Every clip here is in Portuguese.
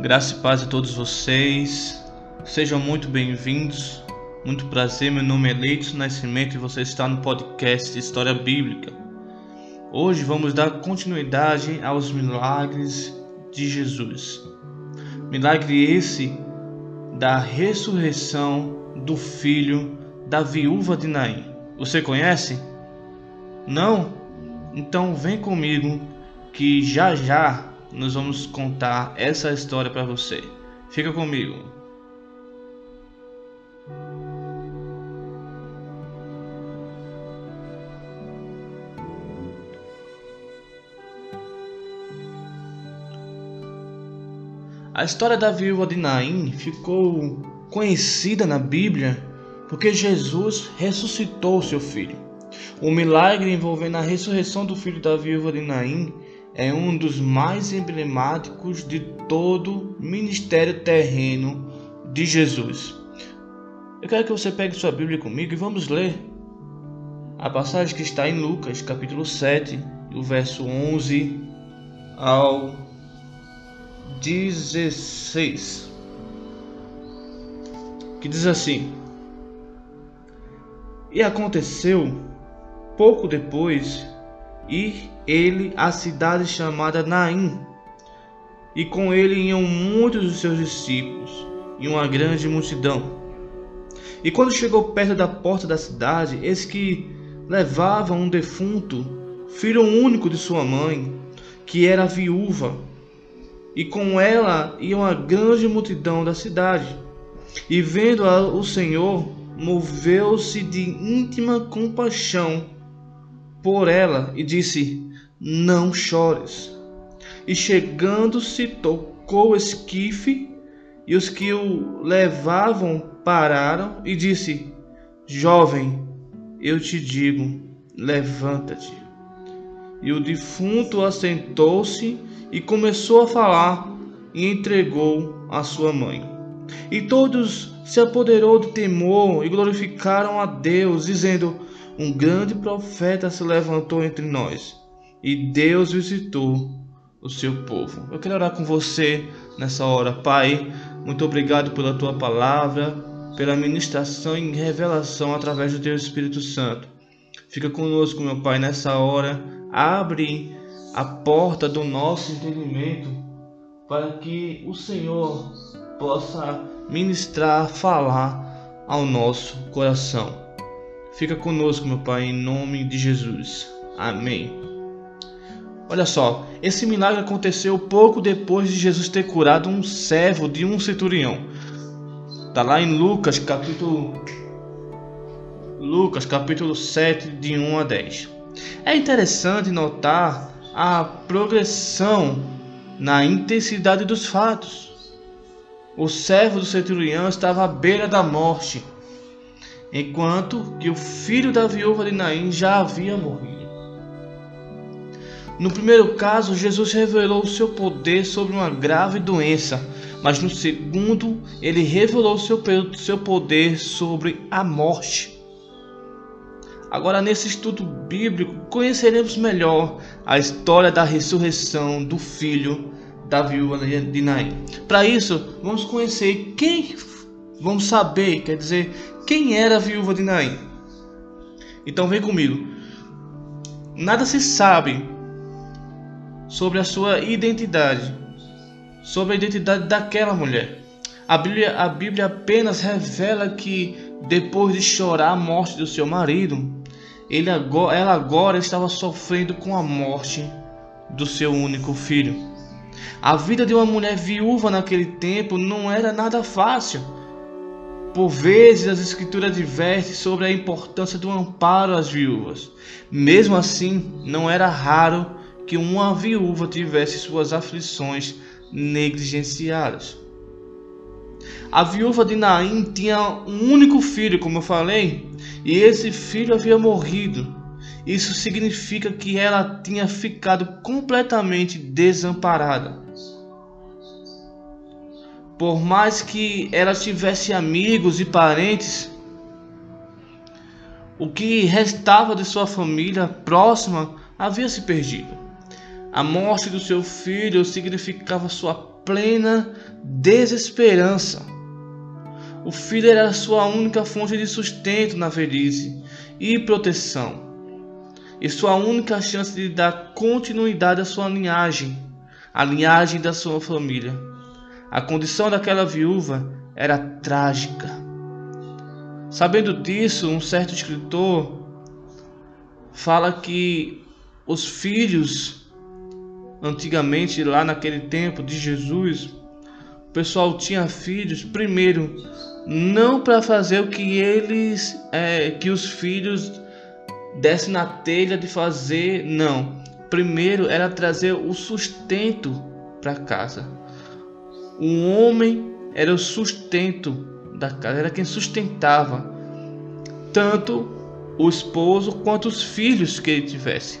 Graça e paz a todos vocês. Sejam muito bem-vindos. Muito prazer, meu nome é Leito Nascimento e você está no podcast História Bíblica. Hoje vamos dar continuidade aos milagres de Jesus. Milagre esse da ressurreição do filho da viúva de Naim. Você conhece? Não? Então vem comigo que já já nós vamos contar essa história para você. Fica comigo. A história da viúva de Naim ficou conhecida na Bíblia porque Jesus ressuscitou seu filho. O milagre envolvendo a ressurreição do filho da viúva de Naim é um dos mais emblemáticos de todo o ministério terreno de Jesus. Eu quero que você pegue sua Bíblia comigo e vamos ler a passagem que está em Lucas, capítulo 7, o verso 11 ao 16, que diz assim: E aconteceu pouco depois e ele à cidade chamada Naim. E com ele iam muitos dos seus discípulos e uma grande multidão. E quando chegou perto da porta da cidade, eis que levavam um defunto, filho único de sua mãe, que era viúva, e com ela ia uma grande multidão da cidade. E vendo o Senhor, moveu-se de íntima compaixão por ela e disse: Não chores. E chegando-se, tocou o esquife, e os que o levavam pararam e disse: Jovem, eu te digo, levanta-te. E o defunto assentou-se e começou a falar e entregou a sua mãe. E todos se apoderou de temor e glorificaram a Deus, dizendo: um grande profeta se levantou entre nós e Deus visitou o seu povo. Eu quero orar com você nessa hora, Pai. Muito obrigado pela tua palavra, pela ministração e revelação através do teu Espírito Santo. Fica conosco, meu Pai, nessa hora. Abre a porta do nosso entendimento para que o Senhor possa ministrar, falar ao nosso coração. Fica conosco, meu Pai, em nome de Jesus. Amém. Olha só, esse milagre aconteceu pouco depois de Jesus ter curado um servo de um centurião. Está lá em Lucas, capítulo Lucas, capítulo 7, de 1 a 10. É interessante notar a progressão na intensidade dos fatos. O servo do centurião estava à beira da morte enquanto que o filho da viúva de Naim já havia morrido. No primeiro caso, Jesus revelou o seu poder sobre uma grave doença, mas no segundo, ele revelou o seu, seu poder sobre a morte. Agora, nesse estudo bíblico, conheceremos melhor a história da ressurreição do filho da viúva de Naim. Para isso, vamos conhecer quem, vamos saber, quer dizer, quem era a viúva de Naim? Então vem comigo. Nada se sabe sobre a sua identidade, sobre a identidade daquela mulher. A Bíblia, a Bíblia apenas revela que depois de chorar a morte do seu marido, ele agora, ela agora estava sofrendo com a morte do seu único filho. A vida de uma mulher viúva naquele tempo não era nada fácil. Por vezes as escrituras advertem sobre a importância do amparo às viúvas. Mesmo assim, não era raro que uma viúva tivesse suas aflições negligenciadas. A viúva de Naim tinha um único filho, como eu falei, e esse filho havia morrido. Isso significa que ela tinha ficado completamente desamparada. Por mais que ela tivesse amigos e parentes, o que restava de sua família próxima havia se perdido. A morte do seu filho significava sua plena desesperança. O filho era sua única fonte de sustento na velhice e proteção, e sua única chance de dar continuidade à sua linhagem, a linhagem da sua família. A condição daquela viúva era trágica. Sabendo disso, um certo escritor fala que os filhos, antigamente, lá naquele tempo de Jesus, o pessoal tinha filhos, primeiro, não para fazer o que eles, é, que os filhos dessem na telha de fazer, não. Primeiro era trazer o sustento para casa. O homem era o sustento da casa, era quem sustentava tanto o esposo quanto os filhos que ele tivesse.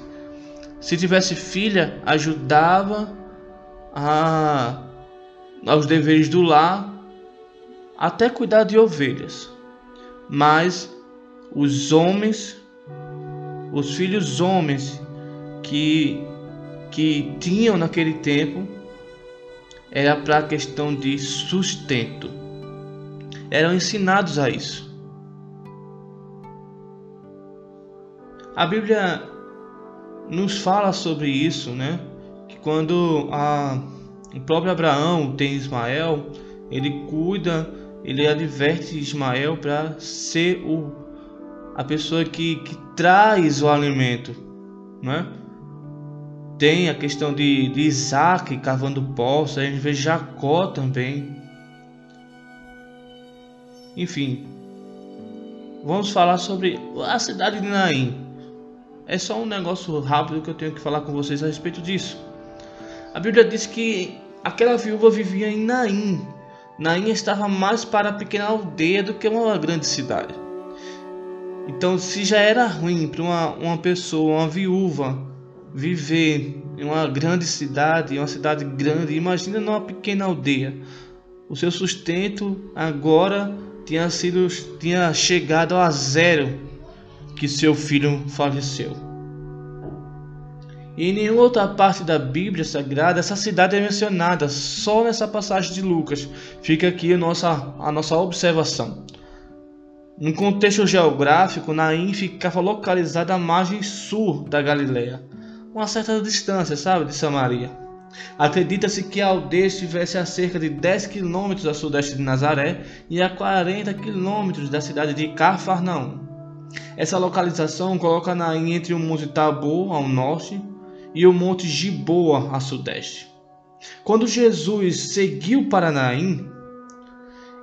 Se tivesse filha, ajudava a, aos deveres do lar, até cuidar de ovelhas. Mas os homens, os filhos homens que, que tinham naquele tempo, era para a questão de sustento. Eram ensinados a isso. A Bíblia nos fala sobre isso, né? Que quando a, o próprio Abraão tem Ismael, ele cuida, ele adverte Ismael para ser o, a pessoa que, que traz o alimento, né? Tem a questão de, de Isaac cavando poços, a gente vê Jacó também. Enfim, vamos falar sobre a cidade de Naim. É só um negócio rápido que eu tenho que falar com vocês a respeito disso. A Bíblia diz que aquela viúva vivia em Naim. Naim estava mais para a pequena aldeia do que uma grande cidade. Então, se já era ruim para uma, uma pessoa, uma viúva, viver em uma grande cidade, em uma cidade grande, imagina numa pequena aldeia. O seu sustento agora tinha sido tinha chegado a zero que seu filho faleceu. E em nenhuma outra parte da Bíblia Sagrada essa cidade é mencionada, só nessa passagem de Lucas. Fica aqui a nossa, a nossa observação. No contexto geográfico, Naim ficava localizada à margem sul da Galileia, uma certa distância, sabe, de Samaria. Acredita-se que a aldeia estivesse a cerca de 10 quilômetros a sudeste de Nazaré e a 40 quilômetros da cidade de Cafarnaum. Essa localização coloca Naim entre o Monte Tabor ao norte e o Monte Giboa a sudeste. Quando Jesus seguiu para Naim,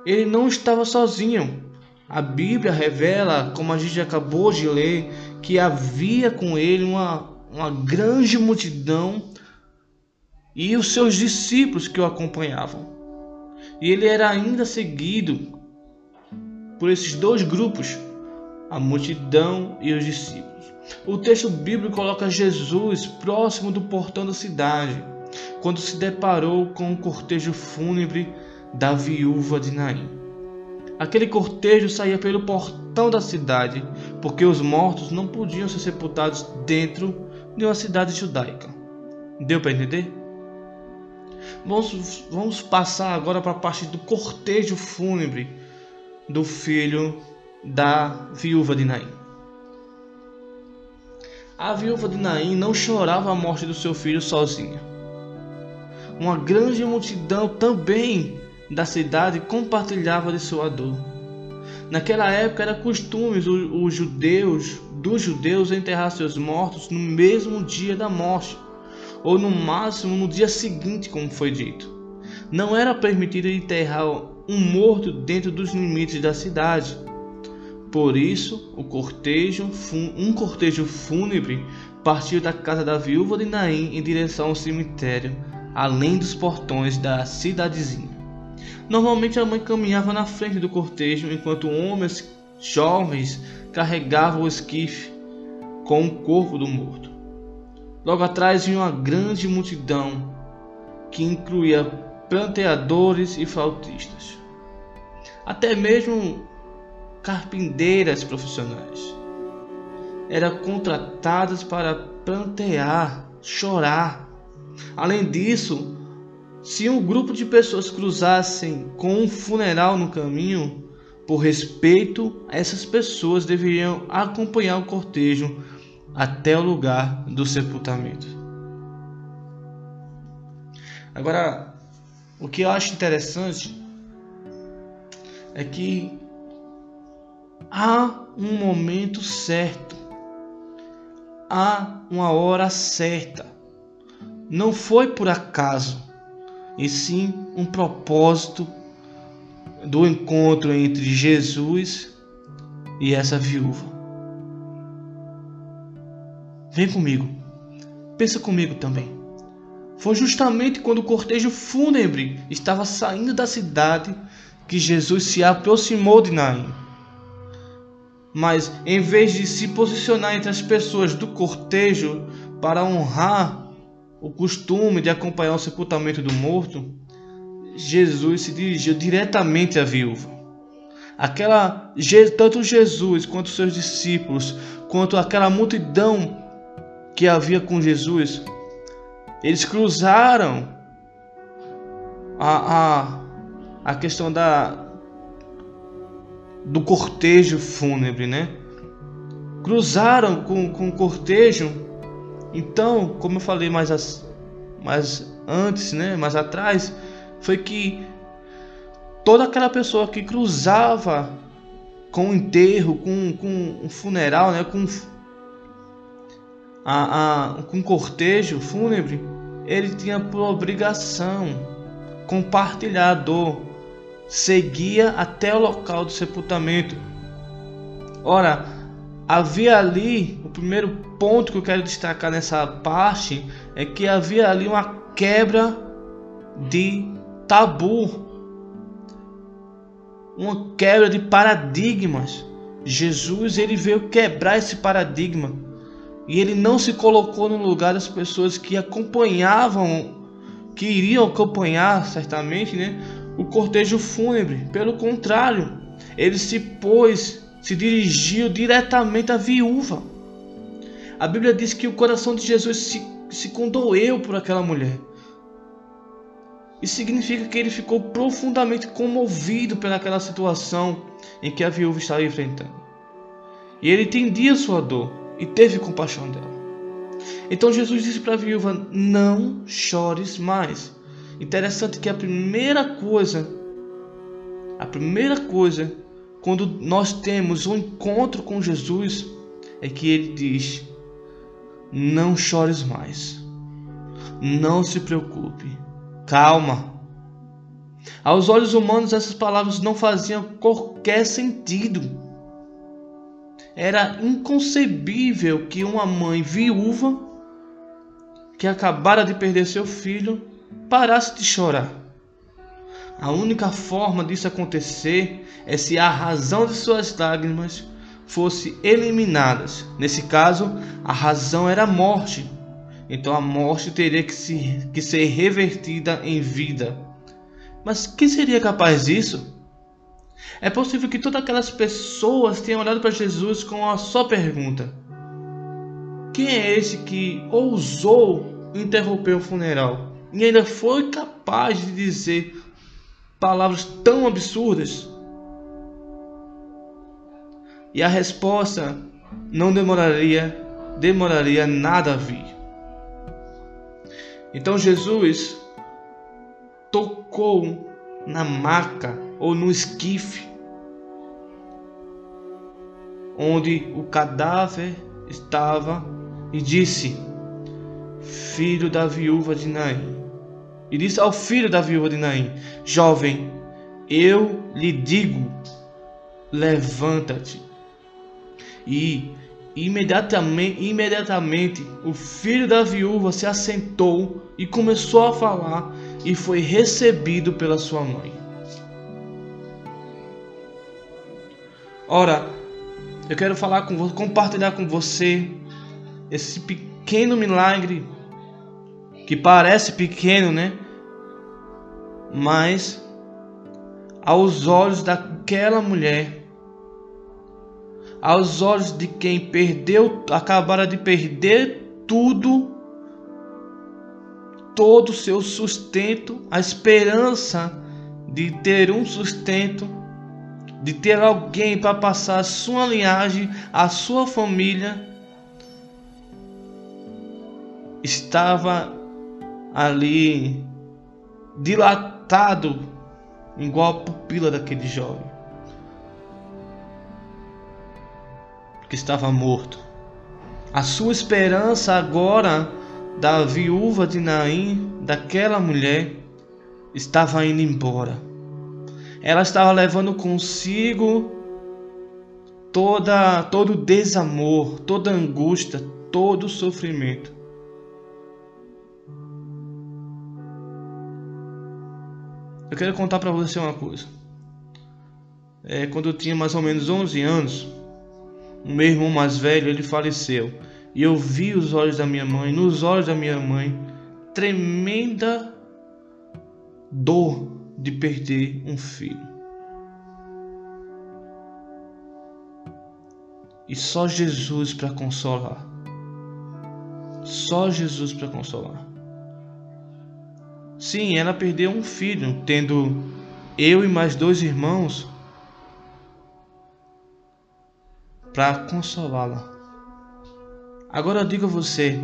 ele não estava sozinho. A Bíblia revela, como a gente acabou de ler, que havia com ele uma uma grande multidão e os seus discípulos que o acompanhavam. E ele era ainda seguido por esses dois grupos, a multidão e os discípulos. O texto bíblico coloca Jesus próximo do portão da cidade, quando se deparou com o cortejo fúnebre da viúva de Naim. Aquele cortejo saía pelo portão da cidade, porque os mortos não podiam ser sepultados dentro de uma cidade judaica. Deu para entender? Vamos, vamos passar agora para a parte do cortejo fúnebre do filho da viúva de Naim. A viúva de Naim não chorava a morte do seu filho sozinha. Uma grande multidão também da cidade compartilhava de sua dor. Naquela época era costume os, os judeus dos judeus enterrar seus mortos no mesmo dia da morte, ou no máximo no dia seguinte, como foi dito. Não era permitido enterrar um morto dentro dos limites da cidade. Por isso, o cortejo, um cortejo fúnebre partiu da casa da viúva de Naim em direção ao cemitério, além dos portões da cidadezinha. Normalmente a mãe caminhava na frente do cortejo, enquanto homens jovens carregava o esquife com o corpo do morto. Logo atrás vinha uma grande multidão que incluía planteadores e flautistas, até mesmo carpinteiras profissionais. Eram contratadas para plantear, chorar. Além disso, se um grupo de pessoas cruzassem com um funeral no caminho, por respeito essas pessoas deveriam acompanhar o cortejo até o lugar do sepultamento. Agora, o que eu acho interessante é que há um momento certo, há uma hora certa. Não foi por acaso, e sim um propósito do encontro entre Jesus e essa viúva. Vem comigo, pensa comigo também. Foi justamente quando o cortejo fúnebre estava saindo da cidade que Jesus se aproximou de Naim. Mas em vez de se posicionar entre as pessoas do cortejo para honrar o costume de acompanhar o sepultamento do morto, Jesus se dirigiu diretamente à viúva. Aquela tanto Jesus quanto seus discípulos, quanto aquela multidão que havia com Jesus, eles cruzaram a, a, a questão da do cortejo fúnebre, né? Cruzaram com, com o cortejo. Então, como eu falei mais, as, mais antes, né? Mais atrás, foi que toda aquela pessoa que cruzava com o enterro, com, com um funeral, né? Com a, a, com cortejo fúnebre, ele tinha por obrigação compartilhar a dor, seguia até o local do sepultamento. Ora, havia ali, o primeiro ponto que eu quero destacar nessa parte é que havia ali uma quebra de tabu, uma quebra de paradigmas. Jesus ele veio quebrar esse paradigma e ele não se colocou no lugar das pessoas que acompanhavam, que iriam acompanhar certamente, né, o cortejo fúnebre. Pelo contrário, ele se pôs, se dirigiu diretamente à viúva. A Bíblia diz que o coração de Jesus se, se condoeu por aquela mulher. Isso significa que ele ficou profundamente comovido pelaquela situação em que a viúva estava enfrentando. E ele entendia sua dor e teve compaixão dela. Então Jesus disse para a viúva: Não chores mais. Interessante que a primeira coisa, a primeira coisa, quando nós temos um encontro com Jesus, é que ele diz: Não chores mais. Não se preocupe. Calma. Aos olhos humanos, essas palavras não faziam qualquer sentido. Era inconcebível que uma mãe viúva que acabara de perder seu filho parasse de chorar. A única forma disso acontecer é se a razão de suas lágrimas fosse eliminadas. Nesse caso, a razão era a morte. Então a morte teria que, se, que ser revertida em vida. Mas quem seria capaz disso? É possível que todas aquelas pessoas tenham olhado para Jesus com uma só pergunta: Quem é esse que ousou interromper o funeral e ainda foi capaz de dizer palavras tão absurdas? E a resposta não demoraria, demoraria nada a vir. Então Jesus tocou na maca ou no esquife onde o cadáver estava e disse: Filho da viúva de Naim. E disse ao filho da viúva de Naim: Jovem, eu lhe digo, levanta-te. E imediatamente, imediatamente o filho da viúva se assentou e começou a falar e foi recebido pela sua mãe. Ora, eu quero falar com você, compartilhar com você esse pequeno milagre que parece pequeno, né? Mas aos olhos daquela mulher, aos olhos de quem perdeu, acabara de perder tudo, todo o seu sustento, a esperança de ter um sustento, de ter alguém para passar a sua linhagem, a sua família, estava ali dilatado igual a pupila daquele jovem que estava morto. A sua esperança agora da viúva de Naim, daquela mulher, estava indo embora. Ela estava levando consigo toda todo desamor, toda angústia, todo sofrimento. Eu quero contar para você uma coisa. É, quando eu tinha mais ou menos 11 anos, o meu irmão mais velho ele faleceu e eu vi os olhos da minha mãe, nos olhos da minha mãe, tremenda dor de perder um filho. E só Jesus para consolar. Só Jesus para consolar. Sim, ela perdeu um filho, tendo eu e mais dois irmãos para consolá-la. Agora eu digo a você,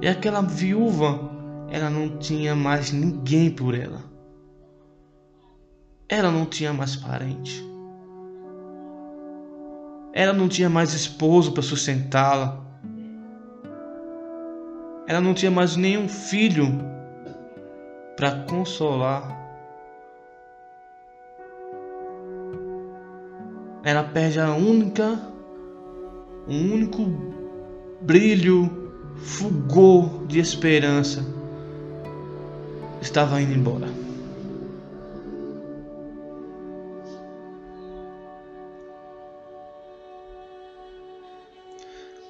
e aquela viúva, ela não tinha mais ninguém por ela. Ela não tinha mais parente. Ela não tinha mais esposo para sustentá-la. Ela não tinha mais nenhum filho para consolar. Ela perde a única, o um único brilho, fulgor de esperança. Estava indo embora.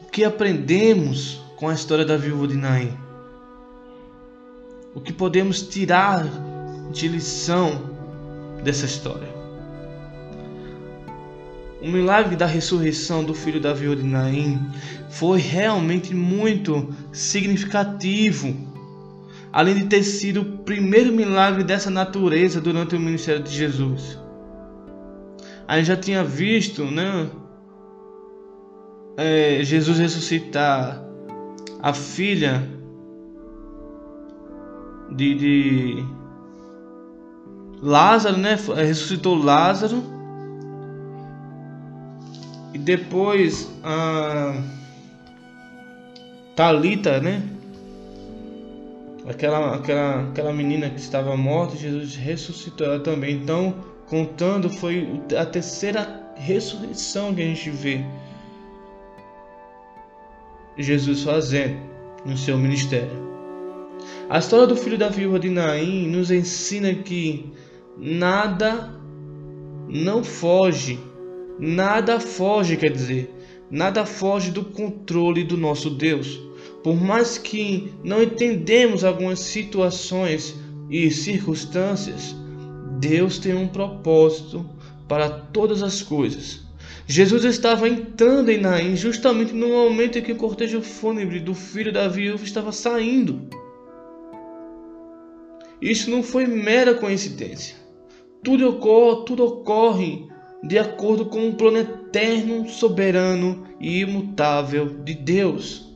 O que aprendemos com a história da viúva de Naim? o que podemos tirar de lição dessa história. O milagre da ressurreição do filho da viúva de Naim foi realmente muito significativo, além de ter sido o primeiro milagre dessa natureza durante o ministério de Jesus. A gente já tinha visto, né? É, Jesus ressuscitar a filha de, de Lázaro, né? Ressuscitou Lázaro. E depois a Talita, né? Aquela, aquela, aquela menina que estava morta, Jesus ressuscitou ela também. Então, contando, foi a terceira ressurreição que a gente vê Jesus fazendo no seu ministério. A história do filho da viúva de Naim nos ensina que nada não foge, nada foge, quer dizer, nada foge do controle do nosso Deus. Por mais que não entendemos algumas situações e circunstâncias, Deus tem um propósito para todas as coisas. Jesus estava entrando em Naim justamente no momento em que o cortejo fúnebre do filho da viúva estava saindo. Isso não foi mera coincidência. Tudo ocorre, tudo ocorre de acordo com o plano eterno, soberano e imutável de Deus.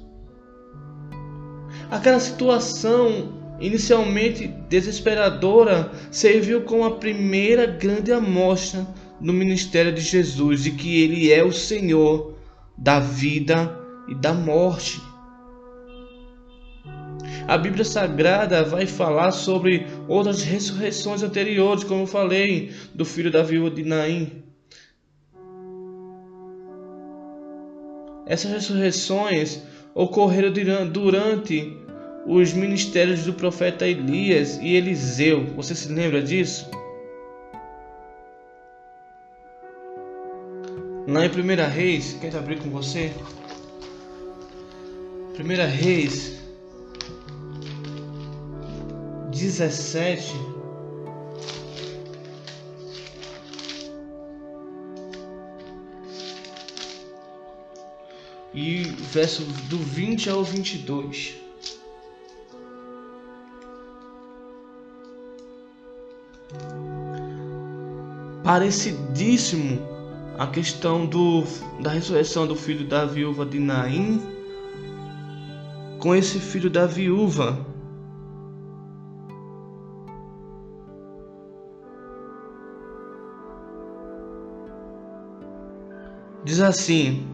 Aquela situação inicialmente desesperadora serviu como a primeira grande amostra no ministério de Jesus de que ele é o Senhor da vida e da morte. A Bíblia Sagrada vai falar sobre outras ressurreições anteriores, como eu falei, do filho da viúva de Naim. Essas ressurreições ocorreram durante os ministérios do profeta Elias e Eliseu. Você se lembra disso? Lá em 1 Reis, quero tá abrir com você. 1 Reis 17 verso do 20 ao 22. Parecidíssimo a questão do, da ressurreição do filho da viúva de Naim com esse filho da viúva Diz assim: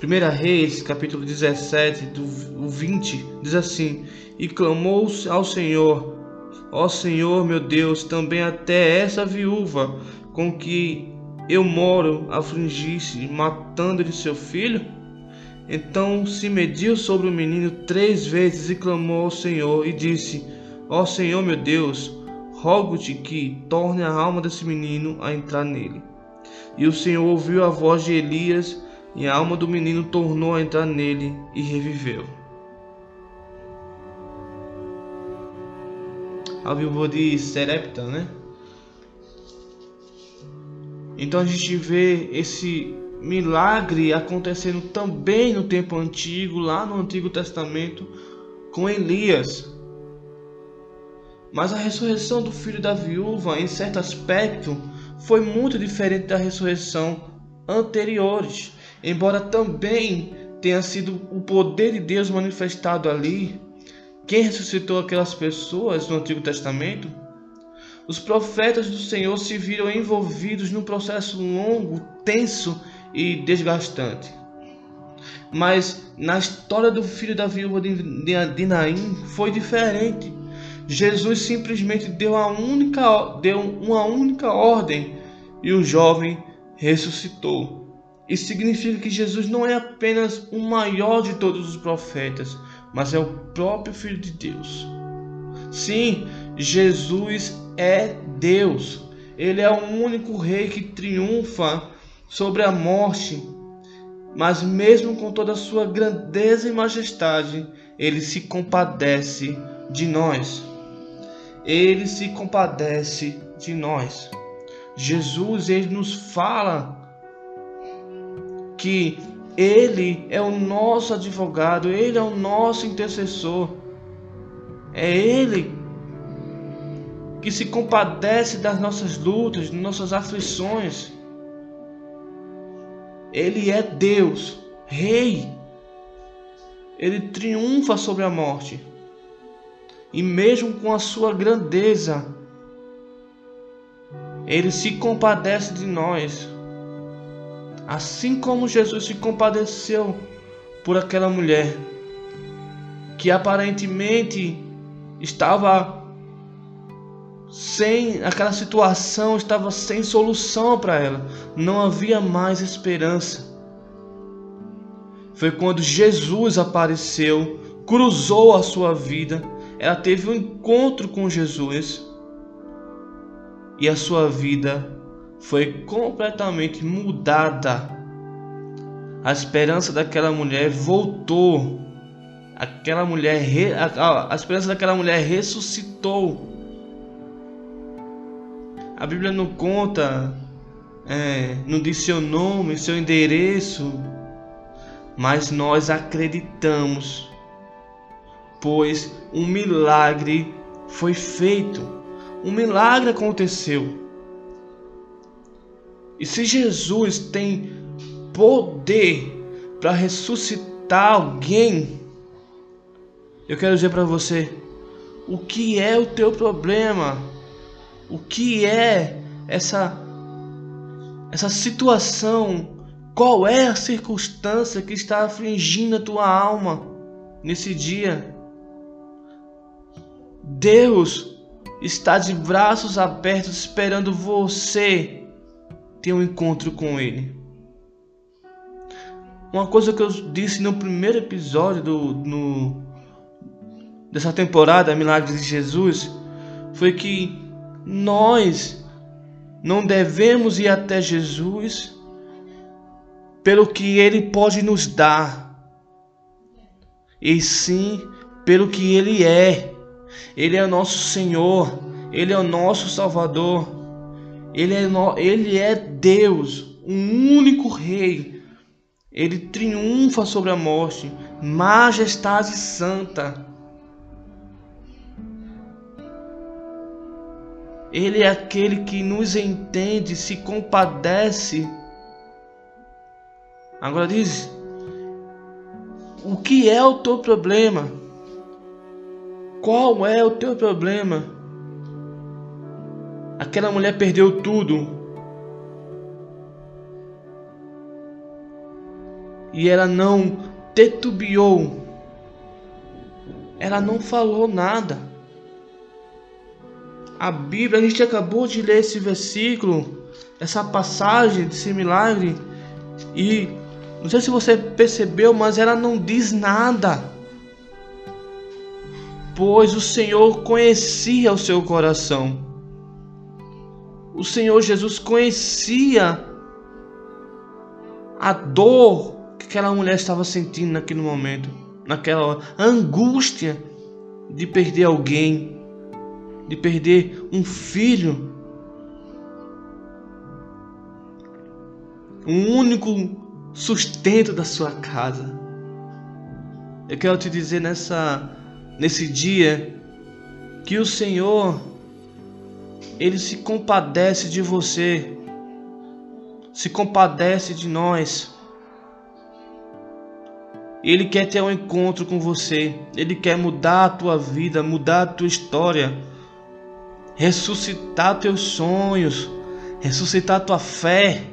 1 Reis, capítulo 17, do 20, diz assim: E clamou ao Senhor, ó Senhor meu Deus, também até essa viúva com que eu moro afligisse, matando-lhe seu filho? Então se mediu sobre o menino três vezes e clamou ao Senhor e disse: Ó Senhor meu Deus, rogo-te que torne a alma desse menino a entrar nele. E o Senhor ouviu a voz de Elias e a alma do menino tornou a entrar nele e reviveu. A viúva de Serepta, né? Então a gente vê esse milagre acontecendo também no tempo antigo, lá no Antigo Testamento, com Elias. Mas a ressurreição do filho da viúva, em certo aspecto, foi muito diferente da ressurreição anteriores embora também tenha sido o poder de Deus manifestado ali, quem ressuscitou aquelas pessoas no Antigo Testamento, os profetas do Senhor se viram envolvidos num processo longo, tenso e desgastante. Mas na história do filho da viúva de Naim foi diferente. Jesus simplesmente deu, a única, deu uma única ordem e o jovem ressuscitou. Isso significa que Jesus não é apenas o maior de todos os profetas, mas é o próprio Filho de Deus. Sim, Jesus é Deus. Ele é o único rei que triunfa sobre a morte. Mas mesmo com toda a sua grandeza e majestade, ele se compadece de nós. Ele se compadece de nós. Jesus ele nos fala que Ele é o nosso advogado, Ele é o nosso intercessor. É Ele que se compadece das nossas lutas, das nossas aflições. Ele é Deus, Rei. Ele triunfa sobre a morte. E mesmo com a sua grandeza, ele se compadece de nós. Assim como Jesus se compadeceu por aquela mulher que aparentemente estava sem aquela situação, estava sem solução para ela, não havia mais esperança. Foi quando Jesus apareceu, cruzou a sua vida, ela teve um encontro com Jesus e a sua vida foi completamente mudada. A esperança daquela mulher voltou. Aquela mulher, a, a esperança daquela mulher ressuscitou. A Bíblia não conta, é, não diz seu nome, seu endereço, mas nós acreditamos, pois um milagre foi feito, um milagre aconteceu. E se Jesus tem poder para ressuscitar alguém, eu quero dizer para você, o que é o teu problema? O que é essa essa situação? Qual é a circunstância que está afligindo a tua alma nesse dia? Deus está de braços abertos esperando você ter um encontro com Ele. Uma coisa que eu disse no primeiro episódio do, no, dessa temporada Milagres de Jesus foi que nós não devemos ir até Jesus pelo que Ele pode nos dar, e sim pelo que Ele é. Ele é nosso Senhor, Ele é o nosso Salvador. Ele é, ele é Deus, um único Rei. Ele triunfa sobre a morte, majestade santa. Ele é aquele que nos entende, se compadece. Agora diz: O que é o teu problema? Qual é o teu problema? Aquela mulher perdeu tudo. E ela não titubeou. Ela não falou nada. A Bíblia, a gente acabou de ler esse versículo, essa passagem desse milagre, e não sei se você percebeu, mas ela não diz nada. Pois o Senhor conhecia o seu coração. O Senhor Jesus conhecia a dor que aquela mulher estava sentindo naquele momento, naquela hora, a angústia de perder alguém, de perder um filho, um único sustento da sua casa. Eu quero te dizer nessa nesse dia que o Senhor ele se compadece de você, se compadece de nós. Ele quer ter um encontro com você, ele quer mudar a tua vida, mudar a tua história ressuscitar teus sonhos, ressuscitar tua fé.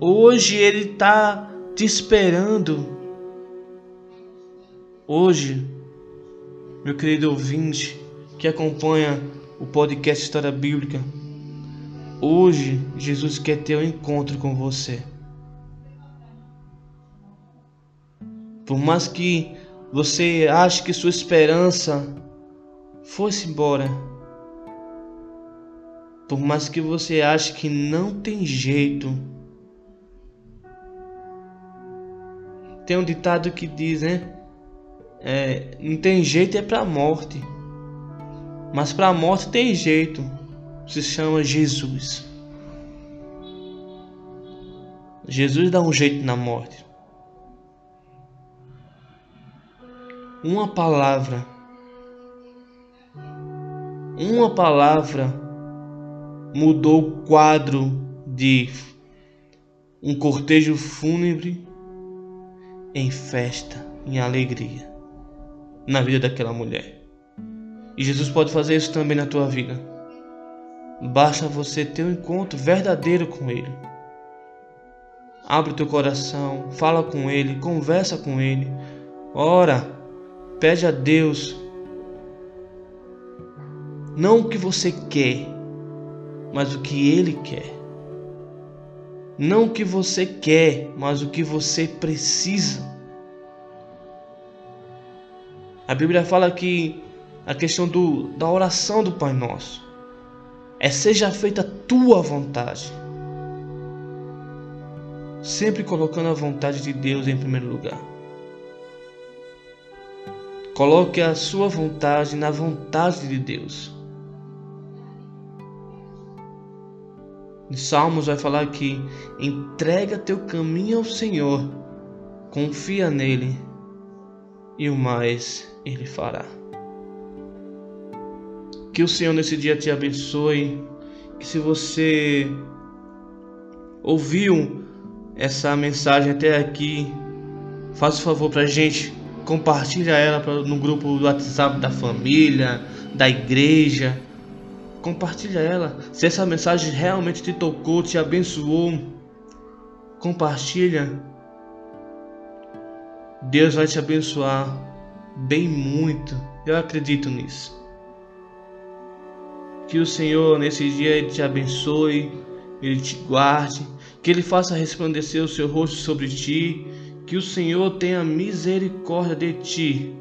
Hoje Ele está te esperando. Hoje, meu querido ouvinte que acompanha o podcast História Bíblica, hoje Jesus quer ter um encontro com você. Por mais que você ache que sua esperança fosse embora. Por mais que você ache que não tem jeito. Tem um ditado que diz, né? É, não tem jeito é para a morte. Mas para a morte tem jeito. Se chama Jesus. Jesus dá um jeito na morte. Uma palavra uma palavra mudou o quadro de um cortejo fúnebre em festa, em alegria, na vida daquela mulher. E Jesus pode fazer isso também na tua vida. Basta você ter um encontro verdadeiro com Ele. Abre o teu coração, fala com Ele, conversa com Ele, ora, pede a Deus não o que você quer, mas o que Ele quer. Não o que você quer, mas o que você precisa. A Bíblia fala que a questão do, da oração do Pai Nosso é seja feita a tua vontade. Sempre colocando a vontade de Deus em primeiro lugar. Coloque a sua vontade na vontade de Deus. Salmos vai falar que entrega teu caminho ao Senhor, confia nele e o mais ele fará. Que o Senhor nesse dia te abençoe, que se você ouviu essa mensagem até aqui, faça o favor para a gente compartilha ela no grupo do WhatsApp da família, da igreja compartilha ela. Se essa mensagem realmente te tocou, te abençoou, compartilha. Deus vai te abençoar bem muito. Eu acredito nisso. Que o Senhor nesse dia ele te abençoe, ele te guarde, que ele faça resplandecer o seu rosto sobre ti, que o Senhor tenha misericórdia de ti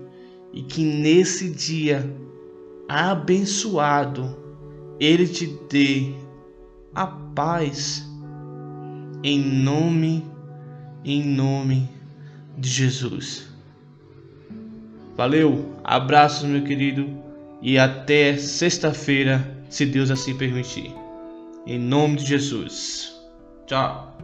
e que nesse dia abençoado ele te dê a paz em nome, em nome de Jesus. Valeu, abraços, meu querido, e até sexta-feira, se Deus assim permitir. Em nome de Jesus. Tchau.